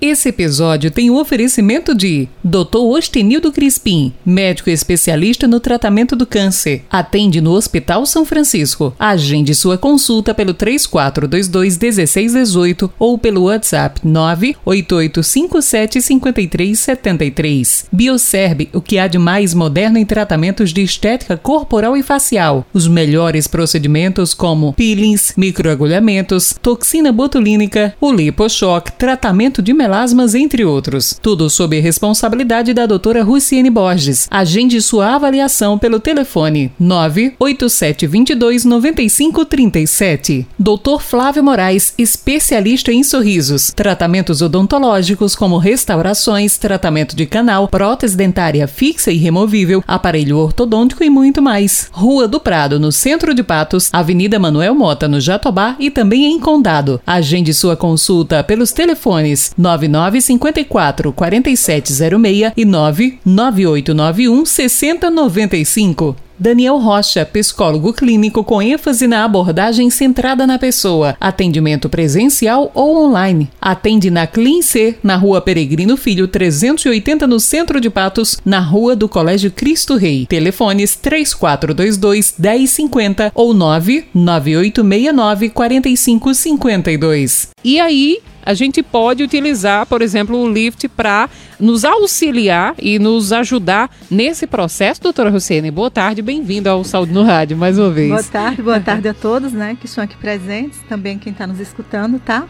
Esse episódio tem o oferecimento de Dr. Ostenildo Crispim, médico especialista no tratamento do câncer. Atende no Hospital São Francisco. Agende sua consulta pelo 3422-1618 ou pelo WhatsApp 988575373. Bioserb, o que há de mais moderno em tratamentos de estética corporal e facial. Os melhores procedimentos como peelings, microagulhamentos, toxina botulínica, o liposhock, tratamento de melasmas, entre outros. Tudo sob responsabilidade da doutora Luciene Borges. Agende sua avaliação pelo telefone 98722 9537. Doutor Flávio Moraes, especialista em sorrisos. Tratamentos odontológicos como restaurações, tratamento de canal, prótese dentária fixa e removível, aparelho ortodôntico e muito mais. Rua do Prado, no centro de Patos, Avenida Manuel Mota, no Jatobá e também em Condado. Agende sua consulta pelos telefones 9 9954 4706 e 99891 6095. Daniel Rocha, psicólogo clínico com ênfase na abordagem centrada na pessoa, atendimento presencial ou online. Atende na Clean na Rua Peregrino Filho 380 no centro de Patos, na Rua do Colégio Cristo Rei. Telefones 3422 1050 ou 99869 4552. E aí, a gente pode utilizar, por exemplo, o Lift para nos auxiliar e nos ajudar nesse processo. Doutora Luciene, boa tarde, bem-vindo ao Saúde no Rádio mais uma vez. Boa tarde, boa tarde a todos, né, que estão aqui presentes, também quem está nos escutando, tá?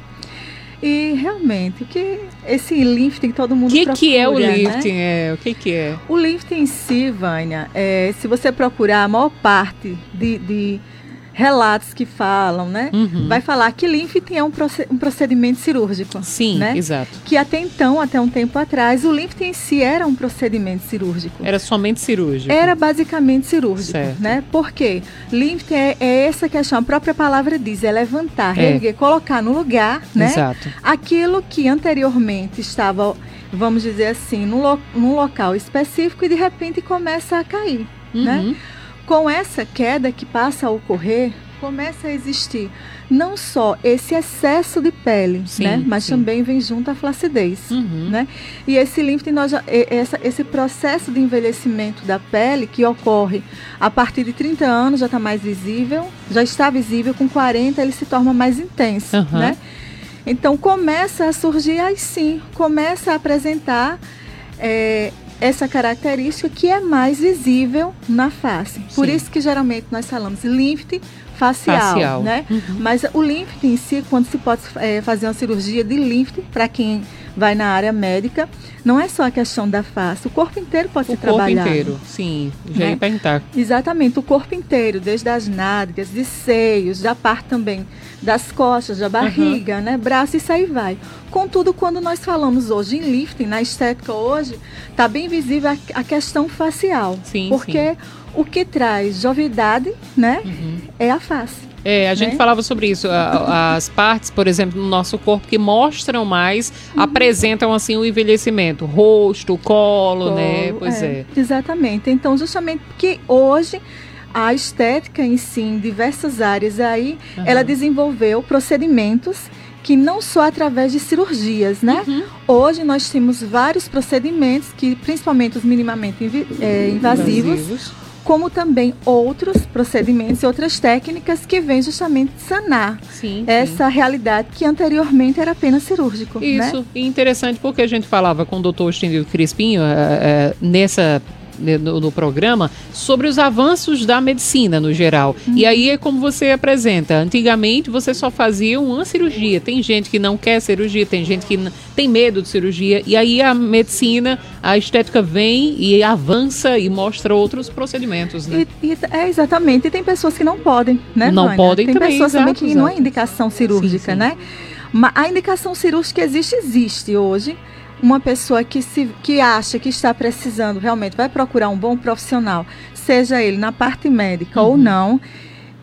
E realmente, que esse lifting todo mundo que procura, que é o né? lifting? É, o que que é? O lifting em si, Vânia, é, se você procurar a maior parte de, de relatos que falam, né? Uhum. Vai falar que lifting é um, proce- procedimento cirúrgico. Sim, né? exato. Que até então, até um tempo atrás, o lifting em si era um procedimento cirúrgico. Era somente cirúrgico. Era basicamente cirúrgico, Certo. né? Por quê? É, é essa questão, a própria palavra diz, é levantar, É. colocar no lugar, né? Exato. Aquilo que anteriormente estava, vamos dizer assim, num, lo- num local específico e de repente começa a cair, né? Uhum. Com essa queda que passa a ocorrer, começa a existir não só esse excesso de pele, Sim, né? Mas sim. também vem junto a flacidez. Uhum. Né? E esse essa- esse processo de envelhecimento da pele que ocorre a partir de 30 anos já está mais visível, já está visível, com 40 ele se torna mais intenso. Aham. Né? Então começa a surgir aí sim, começa a apresentar é, essa característica que é mais visível na face. Por Sim. isso que geralmente nós falamos lifting facial, Facial. né? Uhum. Mas o lifting em si, quando se pode é, fazer uma cirurgia de lifting, para quem vai na área médica, não é só a questão da face, o corpo inteiro pode O ser corpo trabalhado. inteiro, sim. Já Né? ia perguntar. Exatamente, o corpo inteiro, desde as nádegas, de seios, da parte também das costas, da barriga, né, braço, isso aí vai. Contudo, quando nós falamos hoje em lifting, na estética hoje, está bem visível a, a questão facial. Sim, porque o que traz jovialidade, né, Uhum. é a face. É, a gente né? falava sobre isso. a- As partes, por exemplo, no nosso corpo que mostram mais, Uhum. apresentam assim o envelhecimento. Rosto, colo, né? Colo, Pois é. Exatamente. Então, justamente porque hoje a estética em si, em diversas áreas aí, Aham. ela desenvolveu procedimentos que não só através de cirurgias, né? Uhum. Hoje nós temos vários procedimentos que, principalmente os minimamente é, invasivos, como também outros procedimentos e outras técnicas que vêm justamente sanar Sim, sim. essa realidade que anteriormente era apenas cirúrgico, né? Isso, e interessante porque a gente falava com o doutor Estendido Crispinho eh, eh, nessa né, no, no programa sobre os avanços da medicina no geral. E aí é como você apresenta. Antigamente você só fazia uma cirurgia. Tem gente que não quer cirurgia, tem gente que tem medo de cirurgia. E aí a medicina, a estética vem e avança e mostra outros procedimentos, né? E, e- é exatamente. E tem pessoas que não podem, né? Não Vânia? podem Tem também, pessoas também exato, que não é exato. indicação cirúrgica, Sim, sim. né? Mas a indicação cirúrgica existe, existe hoje. Uma pessoa que, se, que acha que está precisando realmente vai procurar um bom profissional, seja ele na parte médica ou Uhum. não,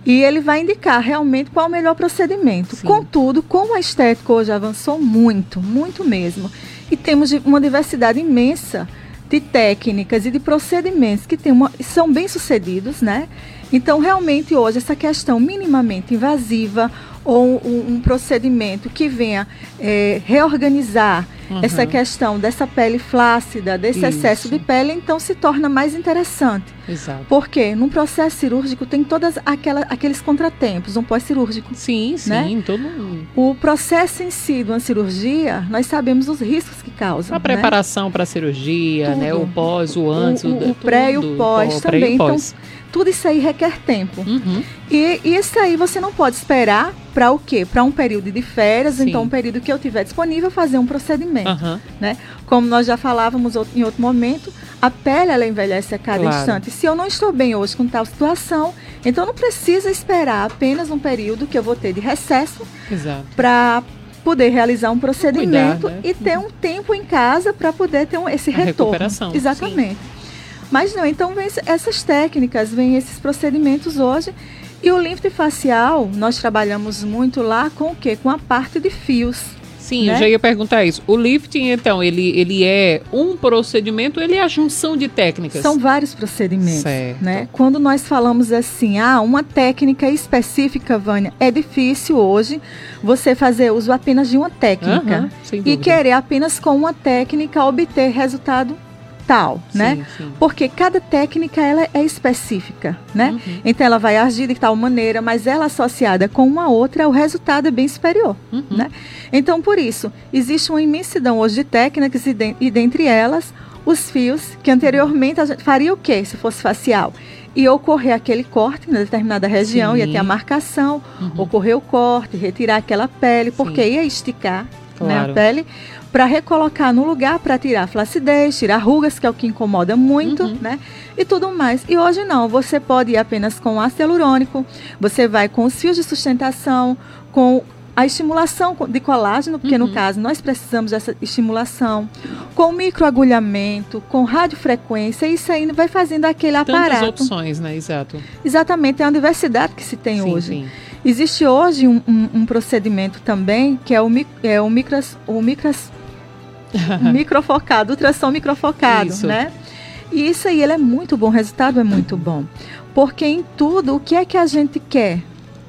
e ele vai indicar realmente qual é o melhor procedimento. Sim. Contudo, como a estética hoje avançou muito, muito mesmo, e temos uma diversidade imensa de técnicas e de procedimentos que tem uma, são bem sucedidos, né? Então, realmente, hoje, essa questão minimamente invasiva ou um, um procedimento que venha eh, reorganizar uhum. essa questão dessa pele flácida, desse Isso. excesso de pele, então se torna mais interessante. Exato. Porque num processo cirúrgico tem todos aqueles contratempos, um pós-cirúrgico. Sim, né? sim, todo O processo em si de uma cirurgia, nós sabemos os riscos que causam. A preparação né? para a cirurgia, tudo. né? O pós, o antes, o, o, o pré e o pós também. Então, tudo isso aí requer tempo. Uhum. E, e isso aí você não pode esperar para o quê? Para um período de férias, Sim. então um período que eu tiver disponível fazer um procedimento, uhum. né? Como nós já falávamos em outro momento, a pele ela envelhece a cada claro. instante. Se eu não estou bem hoje com tal situação, então não precisa esperar apenas um período que eu vou ter de recesso para poder realizar um procedimento Cuidar, né? e ter um tempo em casa para poder ter um, esse a retorno. Recuperação. Exatamente. Sim. Mas não, então vem essas técnicas, vem esses procedimentos hoje. E o lift facial, nós trabalhamos muito lá com o quê? Com a parte de fios. Sim, né? eu já ia perguntar isso. O lifting, então, ele, ele é um procedimento, ele é a junção de técnicas? São vários procedimentos. Certo. Né? Quando nós falamos assim, ah, uma técnica específica, Vânia, é difícil hoje você fazer uso apenas de uma técnica uhum, e querer apenas com uma técnica obter resultado tal, sim, né? Sim. Porque cada técnica ela é específica, né? Uhum. Então ela vai agir de tal maneira, mas ela associada com uma outra, o resultado é bem superior, uhum. né? Então por isso existe uma imensidão hoje de técnicas e, de, e dentre elas os fios que anteriormente a gente faria o que se fosse facial? e ocorrer aquele corte em determinada região, Sim. ia ter a marcação, uhum. ocorrer o corte, retirar aquela pele, porque Sim. ia esticar claro. né, a pele para recolocar no lugar para tirar flacidez, tirar rugas, que é o que incomoda muito, uhum. né? E tudo mais. E hoje não, você pode ir apenas com ácido hialurônico, você vai com os fios de sustentação, com a estimulação de colágeno, porque uhum. no caso nós precisamos dessa estimulação, com microagulhamento, com radiofrequência, isso aí vai fazendo aquele Tantas aparato. opções, né? Exato. Exatamente, é uma diversidade que se tem sim, hoje. Sim. Existe hoje um, um, um, procedimento também que é o, é o micras, o micras microfocado, ultrassom microfocado, isso. né? E isso aí ele é muito bom, o resultado é muito bom. Porque em tudo, o que é que a gente quer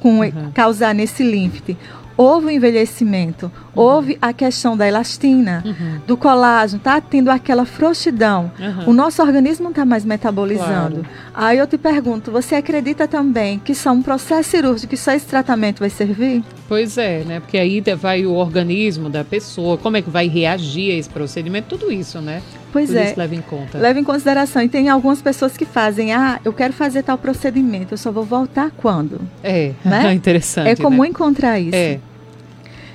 com, uhum. causar nesse límfite? houve o envelhecimento. Houve a questão da elastina, uhum. do colágeno, tá tendo aquela frouxidão. Uhum. O nosso organismo não está mais metabolizando. Claro. Aí eu te pergunto, você acredita também que só um processo cirúrgico, que só esse tratamento vai servir? Pois é, né? Porque aí vai o organismo da pessoa, como é que vai reagir a esse procedimento, tudo isso, né? Pois tudo é. Isso leva em conta. Leva em consideração. E tem algumas pessoas que fazem, ah, eu quero fazer tal procedimento, eu só vou voltar quando? É, né? interessante. É comum né? encontrar isso. É.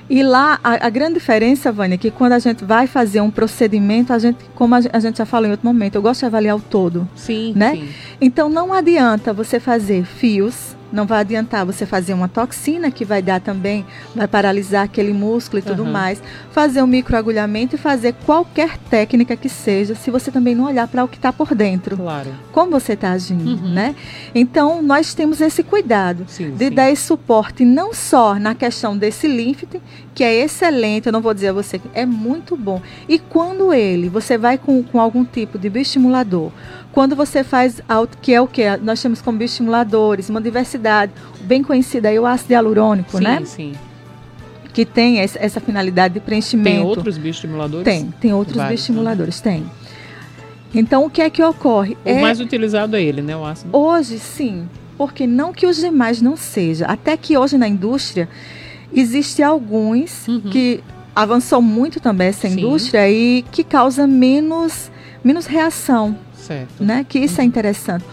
E lá, a, a, grande diferença, Vânia, é que quando a gente vai fazer um procedimento, a gente, como a, a, gente já falou em outro momento, eu gosto de avaliar o todo. Sim, né? sim. Então não adianta você fazer fios não vai adiantar você fazer uma toxina que vai dar também, vai paralisar aquele músculo e tudo uhum. mais. Fazer um microagulhamento e fazer qualquer técnica que seja, se você também não olhar para o que está por dentro. Claro. Como você está agindo, uhum. né? Então, nós temos esse cuidado sim, de sim. dar esse suporte não só na questão desse límfite, que é excelente, eu não vou dizer a você é muito bom. E quando ele, você vai com, com algum tipo de bioestimulador, quando você faz, que é o que? Nós temos como bioestimuladores, uma diversidade, bem conhecida aí o ácido hialurônico, sim, né? Sim, sim. Que tem essa finalidade de preenchimento. Tem outros bioestimuladores? Tem, tem outros Vários, bioestimuladores, né? tem. Então, o que é que ocorre? O é, mais utilizado é ele, né, o ácido? Hoje, sim. Porque não que os demais não sejam. Até que hoje na indústria, existem alguns uhum. que avançou muito também essa sim. indústria e que causa menos, menos reação. Certo. Né? Que isso é uhum. é interessante.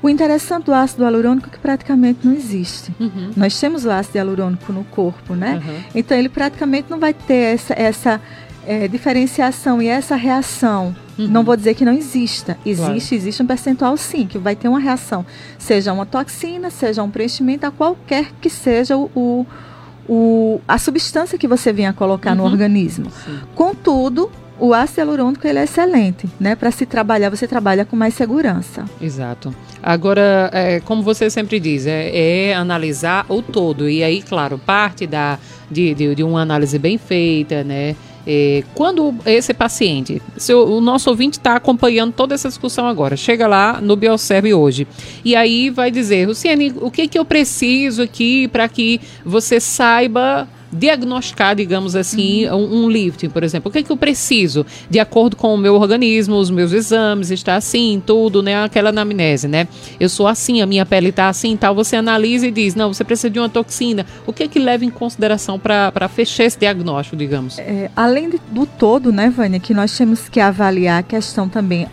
O interessante do ácido hialurônico é que praticamente não existe. Uhum. Nós temos o ácido hialurônico no corpo, né? Uhum. Então ele praticamente não vai ter essa, essa é, diferenciação e essa reação. Uhum. Não vou dizer que não exista. Existe, claro. existe um percentual sim, que vai ter uma reação. Seja uma toxina, seja um preenchimento, a qualquer que seja o, o, o a substância que você venha colocar no Uhum. organismo. Sim. Contudo, o ácido hialurônico ele é excelente, né? Para se trabalhar, você trabalha com mais segurança. Exato. Agora, é, como você sempre diz, é, é analisar o todo. E aí, claro, parte da, de, de, de uma análise bem feita, né? É, quando esse paciente, se o, o nosso ouvinte está acompanhando toda essa discussão agora, chega lá no Bioserve hoje e aí vai dizer, Luciane, o que, que eu preciso aqui para que você saiba diagnosticar, digamos assim, uhum. um, um, lifting, por exemplo? O que é que eu preciso? De acordo com o meu organismo, os meus exames, está assim, tudo, né? Aquela anamnese, né? Eu sou assim, a minha pele está assim tal. Você analisa e diz, não, você precisa de uma toxina. O que é que leva em consideração para fechar esse diagnóstico, digamos? É, além do todo, né, Vânia, que nós temos que avaliar a questão também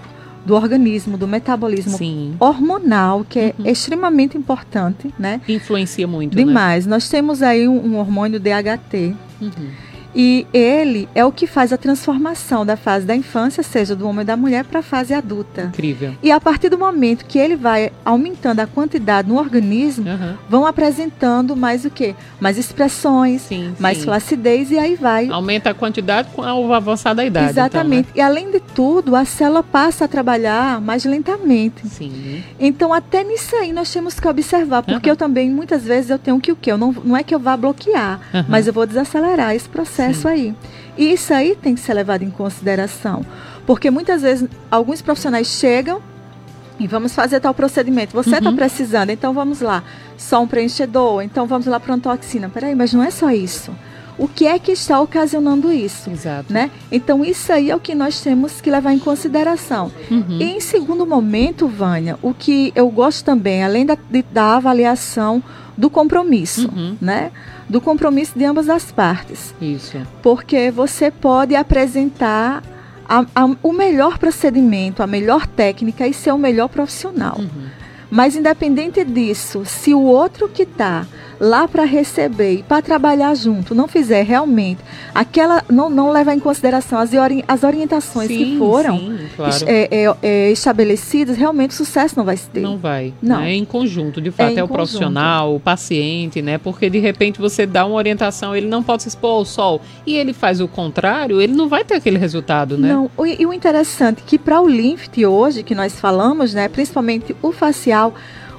do organismo, do metabolismo Sim. hormonal, que é uhum. extremamente importante, né? Influencia muito, né? Demais. Né? Nós temos aí um, um hormônio DHT. Uhum e ele é o que faz a transformação da fase da infância, seja do homem ou da mulher, para a fase adulta. Incrível. E a partir do momento que ele vai aumentando a quantidade no organismo, uhum. vão apresentando mais o quê? Mais expressões, sim, mais sim. flacidez e aí vai. Aumenta a quantidade com a avançada da idade. Exatamente. Então, né? E além de tudo, a célula passa a trabalhar mais lentamente. Sim. Então até nisso aí nós temos que observar, porque uhum. eu também muitas vezes eu tenho que o quê? Eu não, não é que eu vá bloquear, uhum. mas eu vou desacelerar esse processo processo Sim. aí. E isso aí tem que ser levado em consideração. Porque muitas vezes alguns profissionais chegam e vamos fazer tal procedimento. Você está uhum. precisando, então vamos lá. Só um preenchedor, então vamos lá para uma toxina. Peraí, mas não é só isso. O que é que está ocasionando isso? Exato. Né? Então, isso aí é o que nós temos que levar em consideração. Uhum. E, em segundo momento, Vânia, o que eu gosto também, além da, da avaliação do compromisso, uhum. né? Do compromisso de ambas as partes. Isso. Porque você pode apresentar a, a, o melhor procedimento, a melhor técnica e ser o melhor profissional. Uhum. Mas independente disso, se o outro que está lá para receber e para trabalhar junto não fizer realmente aquela não, não levar em consideração as, ori as orientações sim, que foram sim, claro. é, é, é, estabelecidas realmente o sucesso não vai se ter. Não vai não. é em conjunto de fato é, é o profissional o paciente né? Porque de repente você dá uma orientação ele não pode se expor ao sol e ele faz o contrário ele não vai ter aquele resultado né? Não e o interessante é que para o lift hoje que nós falamos né? Principalmente o facial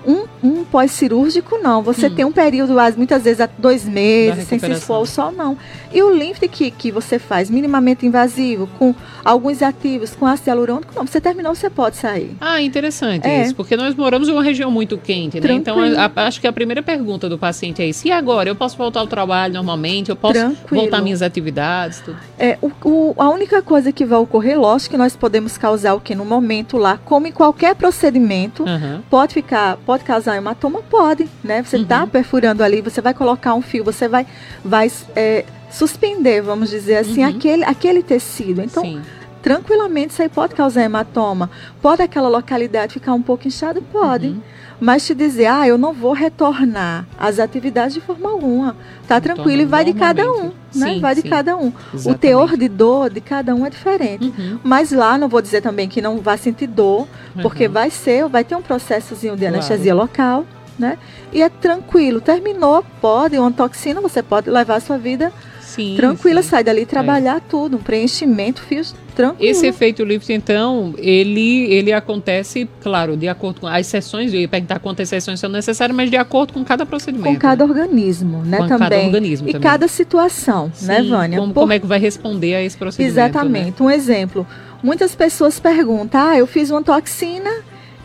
um, um pós-cirúrgico, não. Você hum. tem um período, muitas vezes, há dois meses, sem se expor ao sol, não. E o lift que, que você faz, minimamente invasivo, com alguns ativos, com ácido hialurônico, não. Você terminou, você pode sair. Ah, interessante é. isso. Porque nós moramos em uma região muito quente, né? Então, a, a, acho que a primeira pergunta do paciente é isso. E agora? Eu posso voltar ao trabalho normalmente? Eu posso Tranquilo. voltar às minhas atividades? Tudo? É, o, o, a única coisa que vai ocorrer, lógico que nós podemos causar o que no momento lá, como em qualquer procedimento, uhum. pode ficar... Pode pode causar hematoma? Pode, né? Você está uhum. perfurando ali, você vai colocar um fio, você vai, vai é, suspender, vamos dizer assim, uhum. aquele, aquele tecido. Então, Sim. tranquilamente, isso aí pode causar hematoma. Pode aquela localidade ficar um pouco inchada? Pode. Uhum. Mas te dizer, ah, eu não vou retornar às atividades de forma alguma. Tá tranquilo e vai de cada um, né? Sim, vai de sim. cada um. Exatamente. O teor de dor de cada um é diferente. Uhum. Mas lá não vou dizer também que não vai sentir dor, porque uhum. vai ser, vai ter um processozinho de anestesia claro. local, né? E é tranquilo. Terminou, pode, uma toxina, você pode levar a sua vida sim, tranquila, sim. sai dali é. trabalhar é. tudo, um preenchimento, fios tranquilo. Esse efeito lift, então, ele, ele acontece, claro, de acordo com as sessões, eu ia perguntar quantas sessões são necessárias, mas de acordo com cada procedimento. Com cada né? organismo, né, com também. Cada organismo e também. cada situação, né, Sim, né, Vânia? Como, Por... como é que vai responder a esse procedimento? Exatamente. Né? Um exemplo, muitas pessoas perguntam, ah, eu fiz uma toxina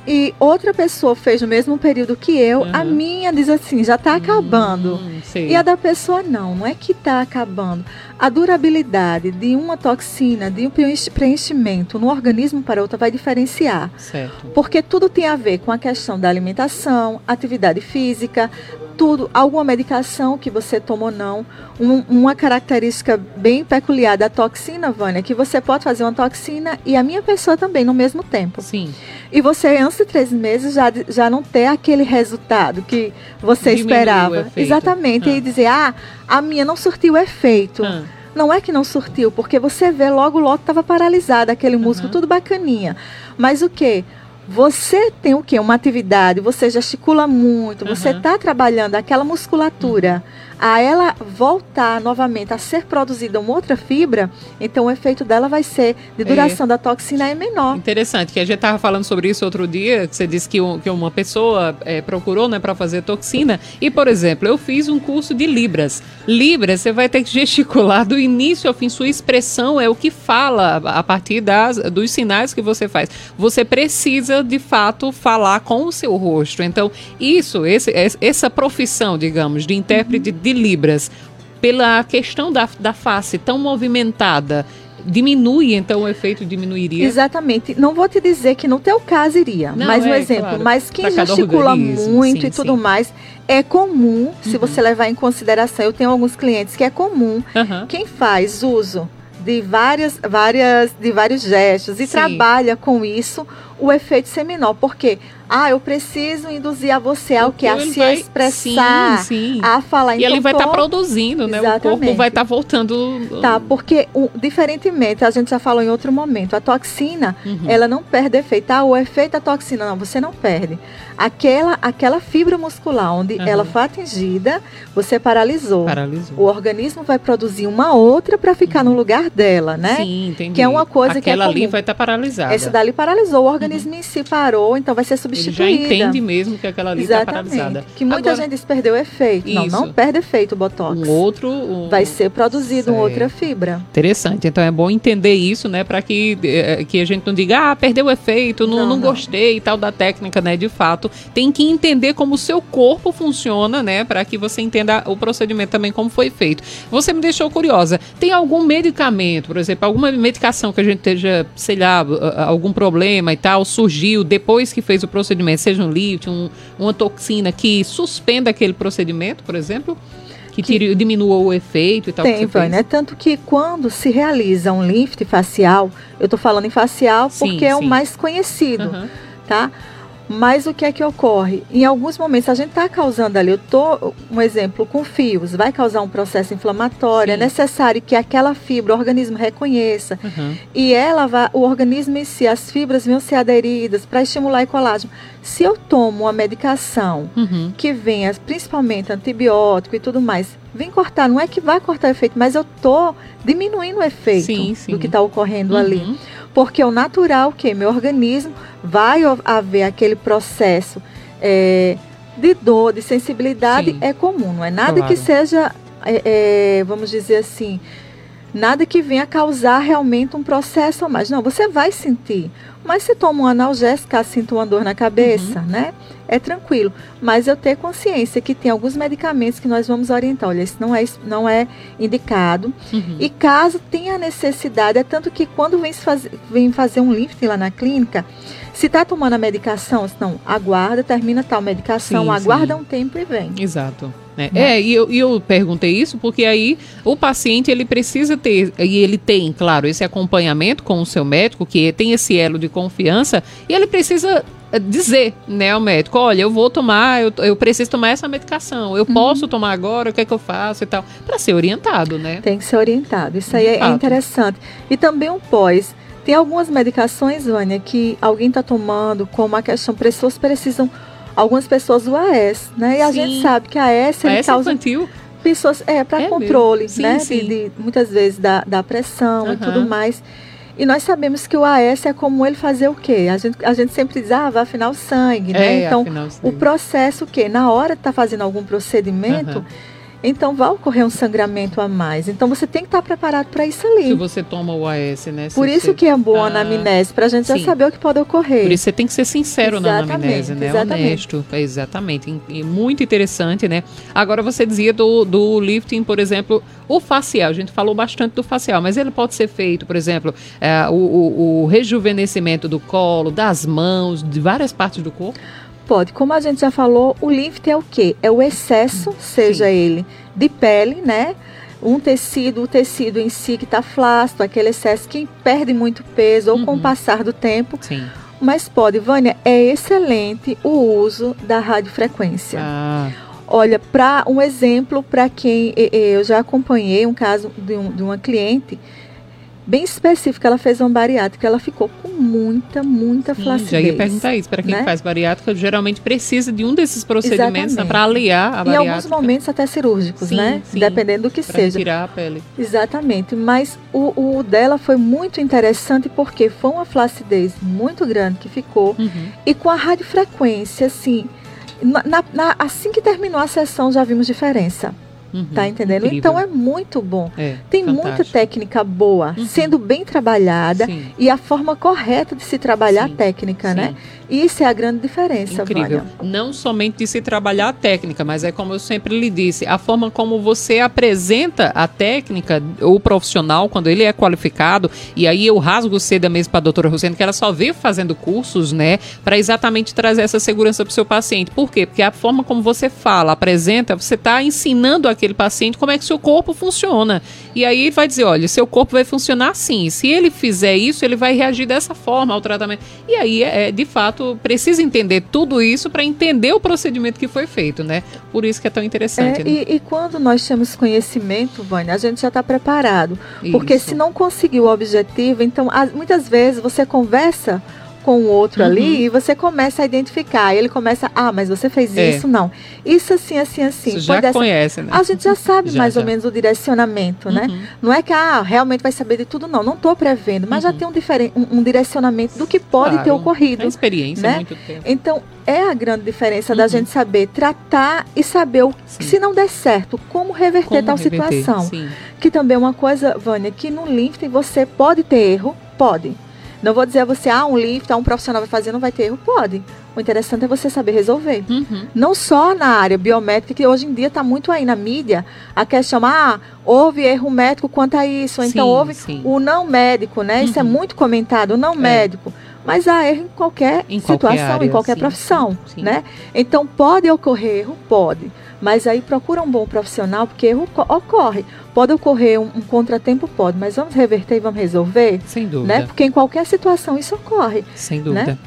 e outra pessoa fez no mesmo período que eu, uhum. a minha diz assim, já está acabando. Uhum, e a da pessoa não, não é que está acabando. A durabilidade de uma toxina, de um preenchimento no organismo para outra vai diferenciar. Certo. Porque tudo tem a ver com a questão da alimentação, atividade física, tudo, alguma medicação que você toma ou não. Um, uma característica bem peculiar da toxina, Vânia, que você pode fazer uma toxina e a minha pessoa também no mesmo tempo. Sim. E você, antes de três meses, já, já não ter aquele resultado que você Diminui esperava. Exatamente. Ah. E dizer, ah, a minha não surtiu efeito. Ah. Não é que não surtiu, porque você vê logo, logo estava paralisado aquele músculo, uhum. tudo bacaninha. Mas o que? Você tem o quê? Uma atividade, você gesticula muito, uhum. você está trabalhando aquela musculatura. Uhum a ela voltar novamente a ser produzida uma outra fibra, então o efeito dela vai ser de duração é. da toxina é menor. Interessante, que a gente estava falando sobre isso outro dia, que você disse que, um, que uma pessoa é, procurou né, para fazer toxina, e por exemplo, eu fiz um curso de Libras. Libras, você vai ter que gesticular do início ao fim, sua expressão é o que fala a partir das, dos sinais que você faz. Você precisa, de fato, falar com o seu rosto. Então, isso, esse, essa profissão, digamos, de intérprete uhum. de de Libras pela questão da, da face tão movimentada, diminui, então o efeito diminuiria? Exatamente. Não vou te dizer que no teu caso iria, Não, mas um é, exemplo, claro. mas quem gesticula muito sim, e tudo sim. mais, é comum, uhum. se você levar em consideração, eu tenho alguns clientes que é comum, uhum. quem faz uso de várias, várias, de vários gestos e sim. trabalha com isso, o efeito seminal. Porque ah, eu preciso induzir a você ao que a se vai, expressar, sim, sim. a falar. E então, ele vai estar tá produzindo, né? Exatamente. O corpo vai estar tá voltando. Tá, porque o, diferentemente, a gente já falou em outro momento, a toxina, uhum. ela não perde efeito. Ah, o efeito da toxina, não, você não perde. Aquela, aquela fibra muscular onde uhum. ela foi atingida, você paralisou. Paralisou. O organismo vai produzir uma outra para ficar uhum. no lugar dela, né? Sim, entendi. Que é uma coisa Aquela que é ali vai estar tá paralisada. Esse dali paralisou, o organismo uhum. em si parou, então vai ser substituído substituída. Ele já entende mesmo que aquela ali está paralisada. Que muita Agora, gente perdeu efeito. Isso. Não, não perde efeito o Botox. Um outro... Um... Vai ser produzido certo. uma outra fibra. Interessante. Então é bom entender isso, né? Para que, eh, que a gente não diga, ah, perdeu o efeito, não, não, não, gostei e tal da técnica, né? De fato, tem que entender como o seu corpo funciona, né? Para que você entenda o procedimento também como foi feito. Você me deixou curiosa. Tem algum medicamento, por exemplo, alguma medicação que a gente esteja, sei lá, algum problema e tal, surgiu depois que fez o procedimento seja um lift, um, uma toxina que suspenda aquele procedimento, por exemplo? Que, que diminua o efeito e tal? Tem, Vânia. É tanto que quando se realiza um lift facial, eu estou falando em facial porque sim, é sim. o mais conhecido, uhum. tá? Mas o que é que ocorre? Em alguns momentos a gente está causando ali, eu tô, um exemplo, com fios, vai causar um processo inflamatório, é Sim. é necessário que aquela fibra o organismo reconheça uhum. e ela vai, o organismo em si, as fibras vão ser aderidas para estimular o colágeno. Se eu tomo uma medicação uhum. que venha, principalmente antibiótico e tudo mais, vem cortar, não é que vai cortar o efeito, mas eu tô diminuindo o efeito sim, sim. do que está ocorrendo uhum. ali. Porque o natural, que meu organismo vai haver aquele processo é, de dor, de sensibilidade, Sim. é comum, não é nada claro. que seja, é, é, vamos dizer assim, nada que venha causar realmente um processo a mais. Não, você vai sentir. Mas se toma um analgésico, caso sinta uma dor na cabeça, uhum. né? É tranquilo. Mas eu ter consciência que tem alguns medicamentos que nós vamos orientar. Olha, isso não é, não é indicado. Uhum. E caso tenha necessidade, é tanto que quando vem, faz, vem fazer um lifting lá na clínica, se está tomando a medicação, não, aguarda, termina tal medicação, sim, aguarda sim. um tempo e vem. Exato. Né? É, e eu, eu perguntei isso porque aí o paciente ele precisa ter, e ele tem, claro, esse acompanhamento com o seu médico, que tem esse elo de confiança, e ele precisa eh, dizer, né, ao médico, olha, eu vou tomar, eu, eu preciso tomar essa medicação, eu uhum. posso tomar agora, o que é que eu faço e tal, para ser orientado, né? Tem que ser orientado, isso aí é interessante. E também um pós, tem algumas medicações, Vânia, que alguém está tomando, como a questão, pessoas precisam algumas pessoas do AS, né? E a gente sabe que a AS, ele AS é causa infantil? pessoas é para é controle, sim, né? Sim. De, de, muitas vezes da, da pressão uhum. e tudo mais. E nós sabemos que o AS é como ele fazer o quê? A gente, a gente sempre diz, ah, vai afinar o sangue, né? É, então, o, o processo o quê? Na hora de estar tá fazendo algum procedimento, uhum então vai ocorrer um sangramento a mais. Então você tem que estar preparado para isso ali. Se você toma o AS, né? Por isso você... que é boa ah, a anamnese, para a gente sim. já saber o que pode ocorrer. Por isso você tem que ser sincero exatamente, na anamnese, né? Exatamente. Honesto. Exatamente. E muito interessante, né? Agora você dizia do, do lifting, por exemplo, o facial. A gente falou bastante do facial, mas ele pode ser feito, por exemplo, é, o, o, o rejuvenescimento do colo, das mãos, de várias partes do corpo. Pode. Como a gente já falou, o lift é o quê? É o excesso, seja Sim. ele de pele, né? Um tecido, o tecido em si que está flácido, aquele excesso que perde muito peso ou uhum. com o uhum. passar do tempo. Sim. Mas pode, Vânia, é excelente o uso da radiofrequência. Ah. Olha, para um exemplo, para quem eu já acompanhei um caso de, um, de uma cliente bem específica, ela fez uma bariátrica, ela ficou com muita, muita Sim, flacidez. Já ia perguntar isso, para quem né? faz bariátrica, geralmente precisa de um desses procedimentos né, para aliar a bariátrica. Em alguns momentos até cirúrgicos, sim, né? Sim, Dependendo do que seja. tirar a pele. Exatamente, mas o, o, dela foi muito interessante porque foi uma flacidez muito grande que ficou uhum. e com a radiofrequência, assim, na, na, assim que terminou a sessão já vimos diferença. Uhum, tá entendendo? Incrível. Então é muito bom. É, Tem fantástico. muita técnica boa, uhum. sendo bem trabalhada Sim. e a forma correta de se trabalhar Sim. a técnica, né? Sim. né? Isso é a grande diferença, Incrível. Vânia. Não somente de se trabalhar a técnica, mas é como eu sempre lhe disse, a forma como você apresenta a técnica, o profissional, quando ele é qualificado, e aí eu rasgo seda mesmo para a doutora Rosane, que ela só veio fazendo cursos, né, para exatamente trazer essa segurança para o seu paciente. Por quê? Porque a forma como você fala, apresenta, você está ensinando aquele paciente como é que seu corpo funciona. E aí vai dizer, olha, seu corpo vai funcionar assim. Se ele fizer isso, ele vai reagir dessa forma ao tratamento. E aí, é, é de fato, precisa entender tudo isso para entender o procedimento que foi feito, né? Por isso que é tão interessante. É, né? e, e, quando nós temos conhecimento, Vânia, a gente já está preparado. Isso. Porque se não conseguir o objetivo, então muitas vezes você conversa com o outro uhum. ali e você começa a identificar. Ele começa, ah, mas você fez é. isso? Não. Isso assim, assim, assim. Você já conhece, né? A gente já sabe já, mais já. ou menos o direcionamento, né? uhum. né? Não é que, ah, realmente vai saber de tudo, não. Não estou prevendo, mas uhum. já tem um, diferen um, um, direcionamento do que pode claro. ter ocorrido. A experiência, né? muito tempo. Então, é a grande diferença da uhum. gente saber tratar e saber, o, se não der certo, como reverter como tal reverter, situação. Sim. Que também é uma coisa, Vânia, que no lifting você pode ter erro, pode. Não vou dizer a você, ah, um lift, ah, um profissional vai fazer, não vai ter erro. Pode. O interessante é você saber resolver. Uhum. Não só na área biométrica, que hoje em dia está muito aí na mídia, a questão, ah, houve erro médico quanto a isso. Então, sim, houve sim. o não médico, né? Uhum. Isso é uhum. muito comentado, o não é. médico. Mas há erro em qualquer em situação, qualquer área, em qualquer sim, profissão, né? Então pode ocorrer erro? Pode. Mas aí procura um bom profissional, porque erro ocorre. Pode ocorrer um, um, contratempo? Pode, mas vamos reverter e vamos resolver? Sem dúvida. Né? Porque em qualquer situação isso ocorre. Sem né? dúvida. Né?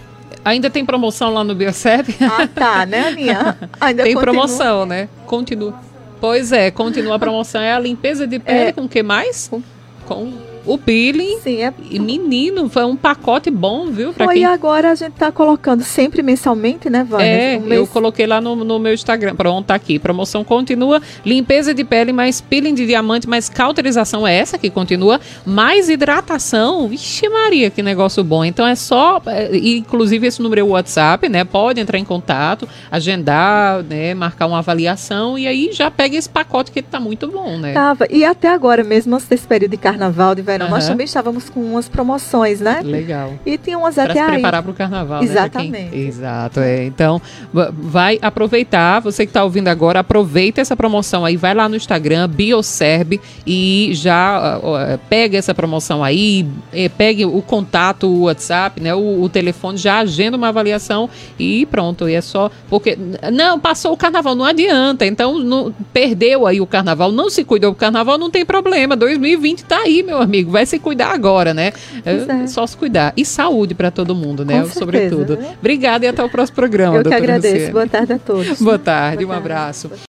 Ainda tem promoção lá no Biocep? Ah, tá, né, Aninha? Ainda tem continua. promoção, né? Continua. Pois é, continua a promoção. É a limpeza de pele é. com o que mais? Com, com o peeling. Sim, é. E menino, foi um pacote bom, viu? Pra foi quem... agora a gente tá colocando sempre mensalmente, né, Vânia? É, um mês... eu coloquei lá no, no meu Instagram. Pronto, tá aqui. Promoção continua. Limpeza de pele, mais peeling de diamante, mais cauterização é essa que continua. Mais hidratação. Vixe Maria, que negócio bom. Então é só, é, inclusive esse número é o WhatsApp, né? Pode entrar em contato, agendar, né? Marcar uma avaliação e aí já pega esse pacote que tá muito bom, né? Tava. E até agora mesmo, antes desse período de carnaval, de verão, uhum. nós também estávamos com umas promoções, né? Legal. E tinha umas pra até se preparar para o carnaval, né? Exatamente. Quem... Exato, é. Então, vai aproveitar, você que está ouvindo agora, aproveita essa promoção aí, vai lá no Instagram, Bioserb, e já pega essa promoção aí, eh, pegue o contato, o WhatsApp, né? O, o, telefone, já agenda uma avaliação e pronto. E é só. Porque. Não, passou o carnaval, não adianta. Então, não, perdeu aí o carnaval, não se cuidou do carnaval, não tem problema. 2020 está aí, meu amigo vai se cuidar agora, né? É. Só se cuidar. E saúde para todo mundo, né? Com Sobretudo. Certeza, né? Obrigada e até o próximo programa. Eu que agradeço. Luciane. Boa tarde a todos. Boa tarde, Boa um tarde. abraço.